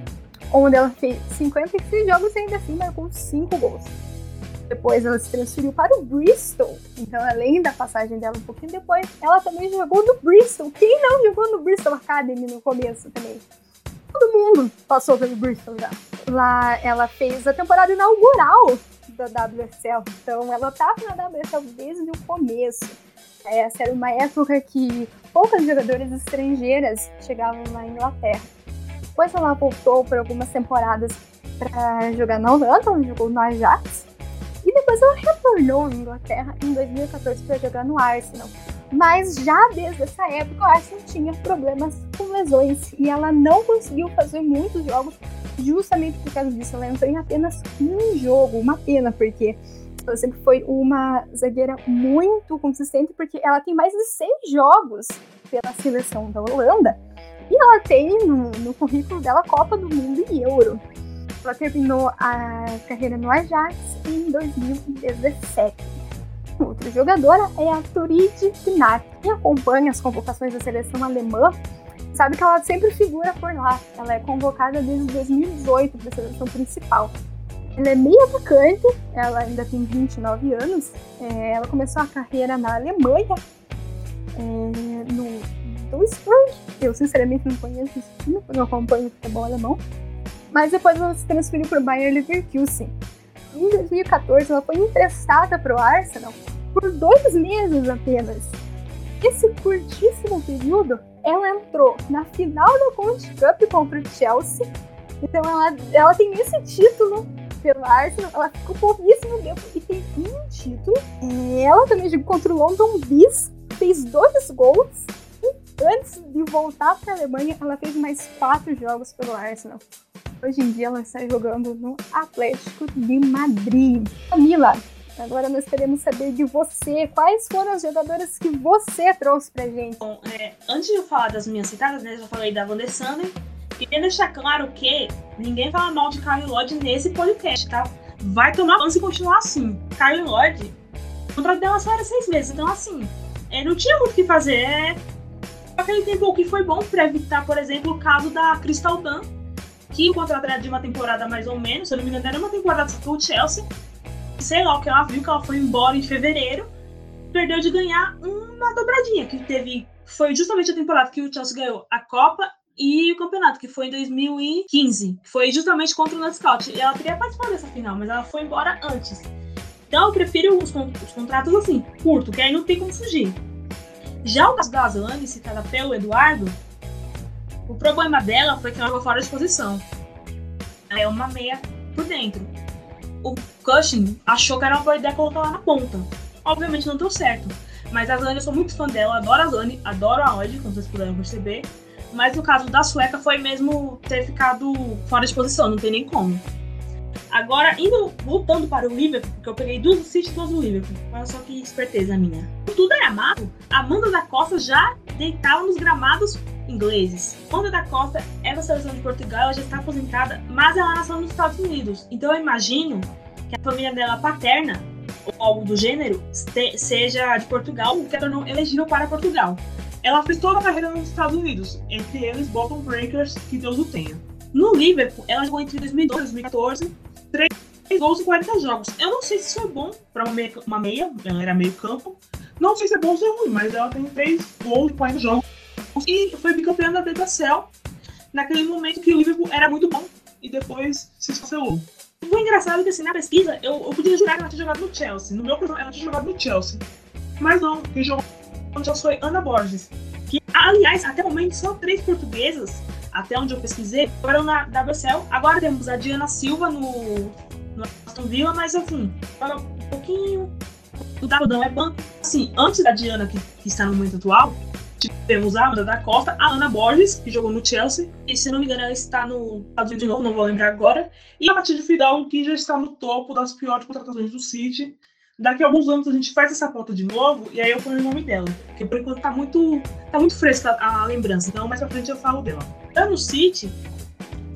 onde ela fez 56 jogos e ainda assim marcou 5 gols. Depois ela se transferiu para o Bristol, então além da passagem dela um pouquinho depois, ela também jogou no Bristol. Quem não jogou no Bristol Academy no começo também? Todo mundo passou pelo Bristol já. Lá ela fez a temporada inaugural da WSL, então ela estava na WSL desde o começo. Essa era uma época que poucas jogadoras estrangeiras chegavam na Inglaterra. Depois ela voltou por algumas temporadas para jogar na Holanda, ela jogou no Ajax. E depois ela retornou à Inglaterra em 2014 para jogar no Arsenal. Mas já desde essa época, o Arsenal tinha problemas com lesões e ela não conseguiu fazer muitos jogos justamente por causa disso. Ela entrou em apenas um jogo, uma pena, porque ela sempre foi uma zagueira muito consistente, porque ela tem mais de 100 jogos pela seleção da Holanda e ela tem no, no currículo dela Copa do Mundo e Euro. Ela terminou a carreira no Ajax em 2017. Outra jogadora é a Turid Pinar, que acompanha as convocações da seleção alemã. Sabe que ela sempre figura por lá. Ela é convocada desde 2018 para a seleção principal. Ela é meio atacante, ela ainda tem 29 anos. É, ela começou a carreira na Alemanha, é, no Duisburg. Eu sinceramente não conheço esse time, não acompanho futebol alemão. Mas depois ela se transferiu para o Bayern Leverkusen. Em 2014, ela foi emprestada para o Arsenal por dois meses apenas. Esse curtíssimo período, ela entrou na final da Conte Cup contra o Chelsea. Então ela, ela tem esse título pelo Arsenal, ela ficou pouquíssimo tempo e tem um título. Ela também jogou contra o London Bees, fez dois gols. E antes de voltar para a Alemanha, ela fez mais quatro jogos pelo Arsenal. Hoje em dia ela está jogando no Atlético de Madrid. Camila, agora nós queremos saber de você. Quais foram as jogadoras que você trouxe pra gente? Bom, é, antes de eu falar das minhas citadas, né, já falei da Van der Sander. Queria deixar claro que ninguém fala mal de Kyle Lloyd nesse podcast, tá? Vai tomar banho se continuar assim. Kyle Lloyd, o contrato dela só era seis meses, então assim, é, não tinha muito o que fazer. É, aquele tempo que foi bom para evitar, por exemplo, o caso da Crystal Dunn, que o contrato de uma temporada mais ou menos, se eu não me engano, era uma temporada pro Chelsea. Sei lá o que ela viu, que ela foi embora em fevereiro, perdeu de ganhar uma dobradinha, que teve. Foi justamente a temporada que o Chelsea ganhou a Copa e o campeonato, que foi em 2015, que foi justamente contra o Nutscout. E ela teria participado dessa final, mas ela foi embora antes. Então eu prefiro os, os contratos assim, curto, que aí não tem como fugir. Já o caso da Azlane, citada pelo Eduardo, o problema dela foi que ela ficou fora de posição. Ela é uma meia por dentro. O Cushing achou que era uma boa ideia colocar ela na ponta. Obviamente não deu certo. Mas a Zane, eu sou muito fã dela, adoro a Zane, adoro a Odd, como vocês puderam perceber. Mas no caso da sueca foi mesmo ter ficado fora de posição, não tem nem como. Agora, indo, voltando para o Liverpool, porque eu peguei duas e duas do Liverpool. Olha só que esperteza minha. Tudo era mato, Amanda da Costa já deitava nos gramados ingleses. Amanda da Costa é da seleção de Portugal, ela já está aposentada, mas ela nasceu nos Estados Unidos. Então eu imagino que a família dela paterna, ou algo do gênero, seja de Portugal, o que a tornou elegível para Portugal. Ela fez toda a carreira nos Estados Unidos, entre eles Bottom Breakers, que Deus o tenha. No Liverpool, ela jogou entre 2012 e 2014, 3 gols em 40 jogos. Eu não sei se isso é bom para uma meia, ela era meio campo. Não sei se é bom ou se é ruim, mas ela tem 3 gols em 40 jogos. E foi bicampeã da BBCL naquele momento que o Liverpool era muito bom e depois se esfacelou. Foi engraçado que assim, na pesquisa, eu, eu podia jurar que ela tinha jogado no Chelsea. No meu programa, ela tinha jogado no Chelsea. Mas não, quem jogou no Chelsea foi Ana Borges. Que, aliás, até o momento, só três portuguesas até onde eu pesquisei, foram na WSL. Agora temos a Diana Silva no, no Aston Villa, mas assim, fala um pouquinho. O Darudão é banco. Assim, antes da Diana, que, que está no momento atual, temos a Amanda da Costa, a Ana Borges, que jogou no Chelsea, e se não me engano, ela está no Unidos de novo, não vou lembrar agora, e a Matilde Fidalgo, que já está no topo das piores contratações do City, daqui a alguns anos a gente faz essa pauta de novo e aí eu ponho o nome dela. Porque por enquanto tá muito, tá muito fresca a, lembrança, então mais pra frente eu falo dela. Tá no City,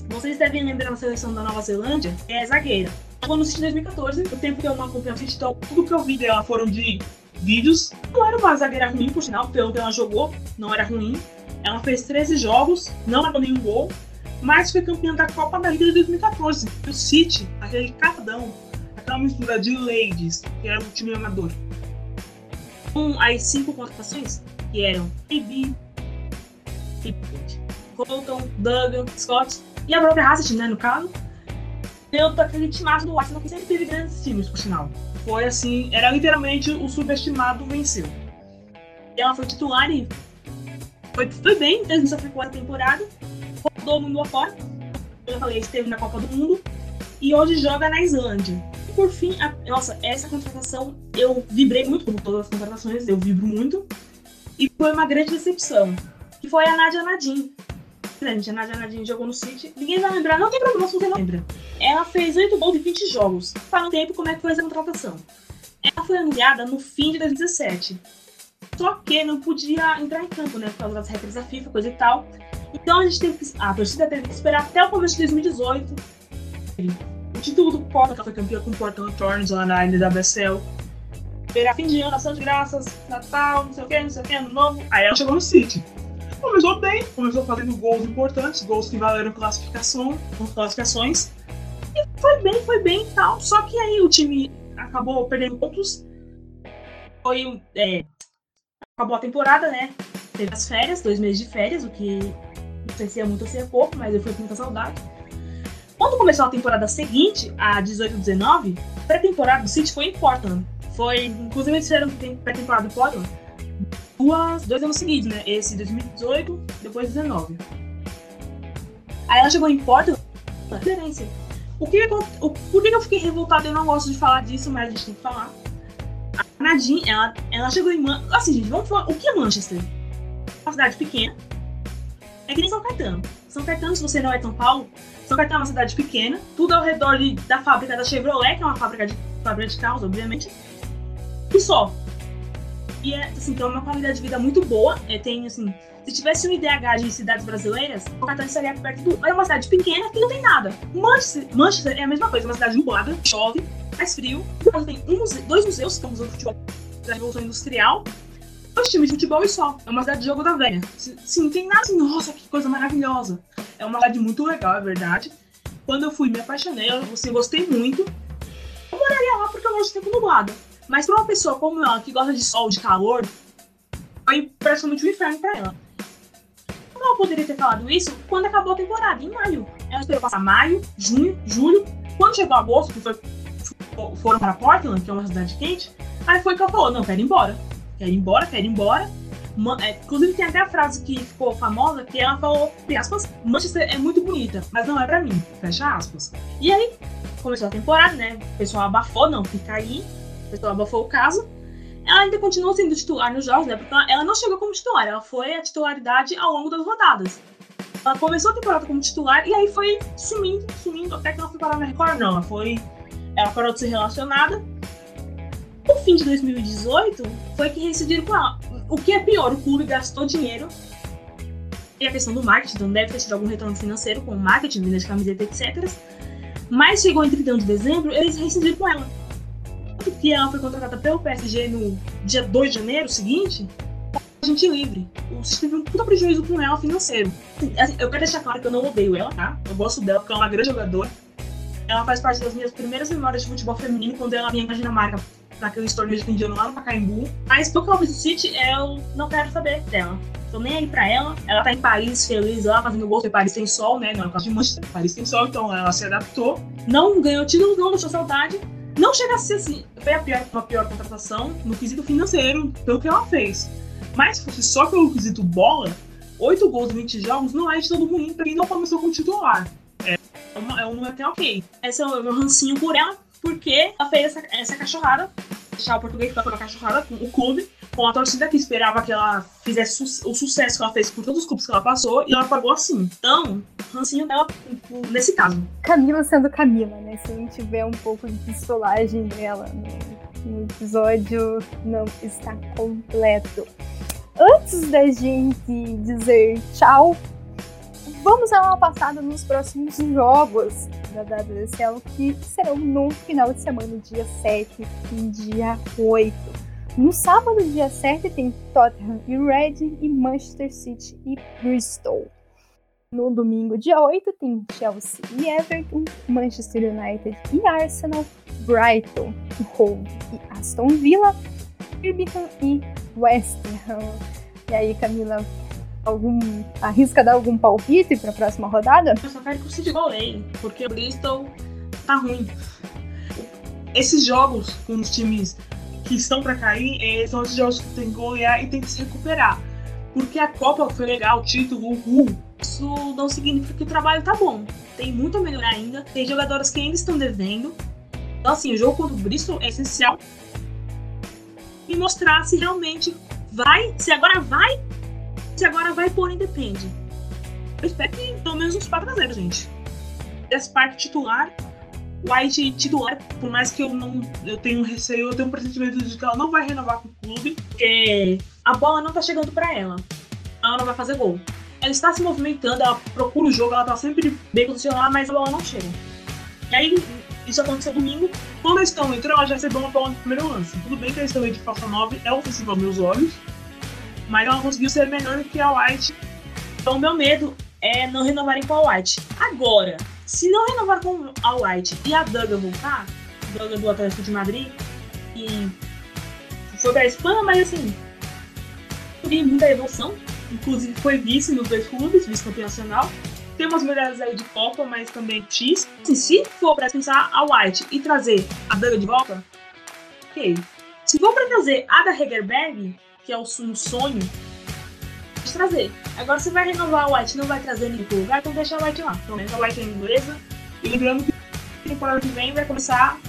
vocês devem lembrar na seleção da Nova Zelândia, é zagueira. Jogou no City em 2014, o tempo que eu não acompanho o City, então tudo que eu vi dela foram de vídeos. Não era uma zagueira ruim, por sinal, pelo que ela jogou, não era ruim. Ela fez 13 jogos, não marcou nenhum gol, mas foi campeã da Copa da Liga de 2014. O City, aquele catadão, aquela mistura de ladies, que era o time amador, com as cinco contratações, que eram AB, Colton, Duggan, Scott e a própria Hassett, né, no caso, deu aquele timaço do Arsenal que sempre teve grandes times, por sinal. Foi assim, era literalmente o subestimado venceu. E ela foi titular e foi, foi bem, fez essa quarta temporada, rodou o mundo afora. Eu falei, esteve na Copa do Mundo e hoje joga na Islândia por fim, a, nossa, essa contratação eu vibrei muito, como todas as contratações, eu vibro muito. E foi uma grande decepção. Que foi a Nadia Nadim. Gente, a Nadia Nadim jogou no City. Ninguém vai lembrar, não tem problema se você não lembra. Ela fez 8 gols em 20 jogos. Para um tempo, como é que foi essa contratação? Ela foi anunciada no fim de 2017. Só que não podia entrar em campo, né? Por causa das regras da FIFA, coisa e tal. Então a gente teve que. A torcida teve que esperar até o começo de 2018 o título do Porta, que foi campeã com o Portland Thorns lá na NWSL. Era fim de ano, ação de graças, Natal, não sei o que, não sei o que, ano novo. Aí ela chegou no City. Começou bem, começou fazendo gols importantes, gols que valeram classificação, classificações. E foi bem, foi bem e tal. Só que aí o time acabou perdendo pontos. Foi. É, acabou a temporada, né? Teve as férias, dois meses de férias, o que não sei se é muito ou se é pouco, mas eu fui com muita saudade. Quando começou a temporada seguinte, a 18-19, a pré-temporada do City foi em Portland. Foi, inclusive eles fizeram pré-temporada em Portland duas, dois anos seguidos, né? Esse 2018, depois 19. Aí ela chegou em Portland, referência. O que, o, por que eu fiquei revoltada? Eu não gosto de falar disso, mas a gente tem que falar. A Nadine, ela, ela chegou em Manchester. Assim, gente, vamos falar. O que é Manchester? Uma cidade pequena. É que nem São Caetano. São Caetano, se você não é São Paulo, são Caetano é uma cidade pequena, tudo ao redor de, da fábrica da Chevrolet, que é uma fábrica de, fábrica de carros, obviamente. E só. E é, assim, tem uma qualidade de vida muito boa. É, tem, assim, se tivesse um IDH de cidades brasileiras, Caetano estaria perto do. É uma cidade pequena que não tem nada. Manchester, Manchester é a mesma coisa, uma cidade nublada, chove, faz frio. Tem um museu, dois museus, que é o Museu Futebol da Revolução Industrial, dois times de futebol e só. É uma cidade de jogo da velha. Sim, tem nada assim, nossa, que coisa maravilhosa. É uma cidade muito legal, é verdade. Quando eu fui, me apaixonei, eu assim, gostei muito. Eu moraria lá porque eu gosto de tempo nublado. Mas pra uma pessoa como ela, que gosta de sol, de calor, foi praticamente um inferno pra ela. Como eu poderia ter falado isso quando acabou a temporada, em maio? Ela esperou passar maio, junho, julho. Quando chegou agosto, que foi, foram para Portland, que é uma cidade quente, aí foi que ela falou, não, quero ir embora. Quero ir embora, quero ir embora é, inclusive tem até a frase que ficou famosa, que ela falou, aspas, Manchester é muito bonita, mas não é pra mim, fecha aspas. E aí, começou a temporada, né? O pessoal abafou, não, fica aí. O pessoal abafou o caso. Ela ainda continuou sendo titular nos jogos, né? Porque ela não chegou como titular, ela foi a titularidade ao longo das rodadas. Ela começou a temporada como titular e aí foi sumindo, sumindo, até que ela foi parar na Record, não. Ela foi. Ela parou de ser relacionada. No fim de 2018, foi que rescindiram com. O que é pior, o clube gastou dinheiro. E a questão do marketing, então deve ter tido algum retorno financeiro com o marketing, venda de camiseta, etc. Mas chegou em 31 de dezembro, eles rescindiram com ela. Que ela foi contratada pelo PSG no dia 2 de janeiro seguinte, a gente livre. O teve um puta prejuízo com ela financeiro. Assim, eu quero deixar claro que eu não odeio ela, tá? Eu gosto dela porque ela é uma grande jogadora. Ela faz parte das minhas primeiras memórias de futebol feminino quando ela vinha pra Dinamarca naqueles torneios de indiano lá no Pacaembu. Mas no City, eu não quero saber dela. Tô nem aí pra ela. Ela tá em Paris, feliz lá, fazendo gol, porque Paris tem sol, né? Não é por causa de Manchester. Paris tem sol, então ela se adaptou. Não ganhou títulos, não deixou saudade. Não chega a ser assim. Foi a pior, uma pior contratação no quesito financeiro, pelo que ela fez. Mas se fosse só pelo quesito bola, 8 gols em 20 jogos não é de todo ruim pra quem não começou com titular. É, uma, é um número até ok. Esse é o meu rancinho por ela, porque ela fez essa, essa cachorrada. Deixar o português pra uma cachorrada com o clube, com a torcida que esperava que ela fizesse o sucesso que ela fez por todos os clubes que ela passou, e ela pagou assim. Então, rancinho dela nesse caso. Camila sendo Camila, né? Se a gente tiver um pouco de pistolagem dela no, no episódio, não está completo antes da gente dizer tchau, vamos dar uma passada nos próximos jogos da WSL que serão no final de semana, dia 7 e dia 8. No sábado, dia 7, tem Tottenham e Reading e Manchester City e Bristol. No domingo, dia 8, tem Chelsea e Everton, Manchester United e Arsenal, Brighton, Hove e Aston Villa, Birmingham e West Ham. E aí, Camila, algum arrisca dar algum palpite para a próxima rodada? Eu só quero que o City porque o Bristol tá ruim. Esses jogos com os times que estão para cair eh, são esses jogos que tem que golear e tem que se recuperar. Porque a Copa foi legal, o título, o Isso não significa que o trabalho tá bom. Tem muito a melhorar ainda. Tem jogadores que ainda estão devendo. Então, assim, o jogo contra o Bristol é essencial e mostrar se realmente vai, se agora vai, se agora vai pôr independe. Eu espero que pelo menos uns 4 a 0 gente. Dessa parte titular, White titular, por mais que eu não eu tenho receio, eu tenho um pressentimento de que ela não vai renovar com o clube, porque a bola não tá chegando para ela. Ela não vai fazer gol. Ela está se movimentando, ela procura o jogo, ela tá sempre bem posicionada, mas a bola não chega. E aí, isso aconteceu domingo. Quando eles estão entrando, ela já recebeu uma bola no primeiro lance. Tudo bem que eles estão de falsa 9, é ofensivo aos meus olhos, mas ela conseguiu ser melhor que a White. Então, meu medo é não renovarem com a White. Agora, se não renovar com a White e a Duggan voltar, Duggan do Atlético de Madrid, e foi pra Espanha, mas assim, vi muita evolução. Inclusive, foi vice nos dois clubes, vice-campeão nacional tem umas medalhas aí de Copa, mas também X. Assim, se for pra pensar a White e trazer a Dana de volta, ok. Se for pra trazer a da Hegerberg, que é o um sonho, trazer. Agora, se vai renovar a White não vai trazer ninguém lugar, então deixa a White lá. Pelo menos a White é inglesa. E lembrando que temporada que vem vai começar.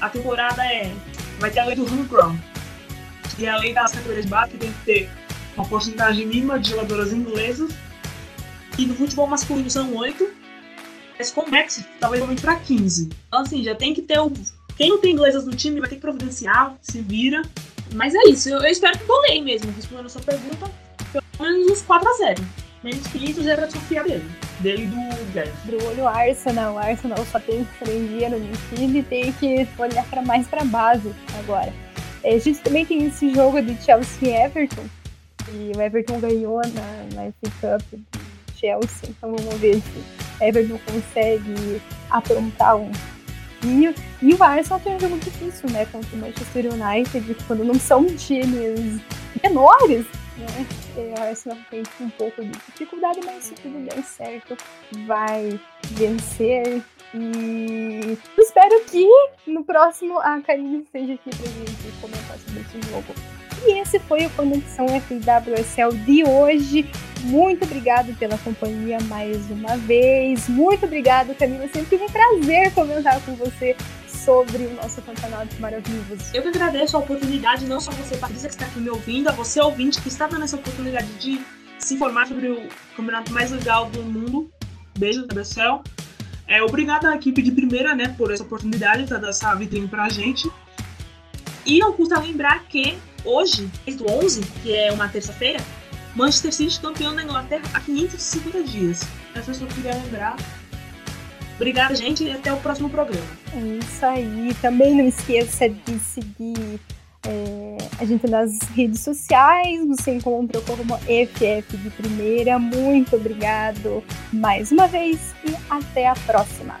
A temporada é. Vai ter a lei do homegrown. E a lei das categorias que tem que ter uma porcentagem mínima de jogadoras inglesas e no futebol masculino são 8, mas com o Max talvez aumente para 15. Então, assim, já tem que ter o. Quem não tem inglesas no time vai ter que providenciar, se vira. Mas é isso, eu, espero que goleie mesmo, respondendo a sua pergunta, pelo menos uns 4x0. Menos que isso, já era desconfiar dele. Dele e do Gareth. Do olho Arsenal, o Arsenal só tem estrangeiro no time e tem que olhar para mais para base agora. É, a gente também tem esse jogo de Chelsea e Everton, e o Everton ganhou na, na FA Cup Chelsea. Então vamos ver se Everton consegue aprontar um pouquinho. E o Arsenal tem um jogo difícil, né? Contra o Manchester United, quando não são times menores, né? O Arsenal tem um pouco de dificuldade, mas se tudo der certo, vai vencer. E espero que no próximo a Karine esteja aqui pra gente comentar sobre esse jogo. E esse foi o Conexão FWSL de hoje. Muito obrigado pela companhia mais uma vez. Muito obrigado, Camila. Sempre um prazer comentar com você sobre o nosso campeonato maravilhoso. Eu que agradeço a oportunidade, não só você, Patrícia, que está aqui me ouvindo, a você, ouvinte, que está dando essa oportunidade de se informar sobre o campeonato mais legal do mundo. Beijo, WSL. É, obrigado à equipe de primeira, né, por essa oportunidade, tá dando essa vitrine pra gente. E não custa lembrar que hoje, desde o 11, que é uma terça-feira, Manchester City campeão da Inglaterra há 550 dias. Eu só queria lembrar. Obrigada, gente, e até o próximo programa. É isso aí. Também não esqueça de seguir é, a gente nas redes sociais. Você encontra como FF de Primeira. Muito obrigado mais uma vez e até a próxima.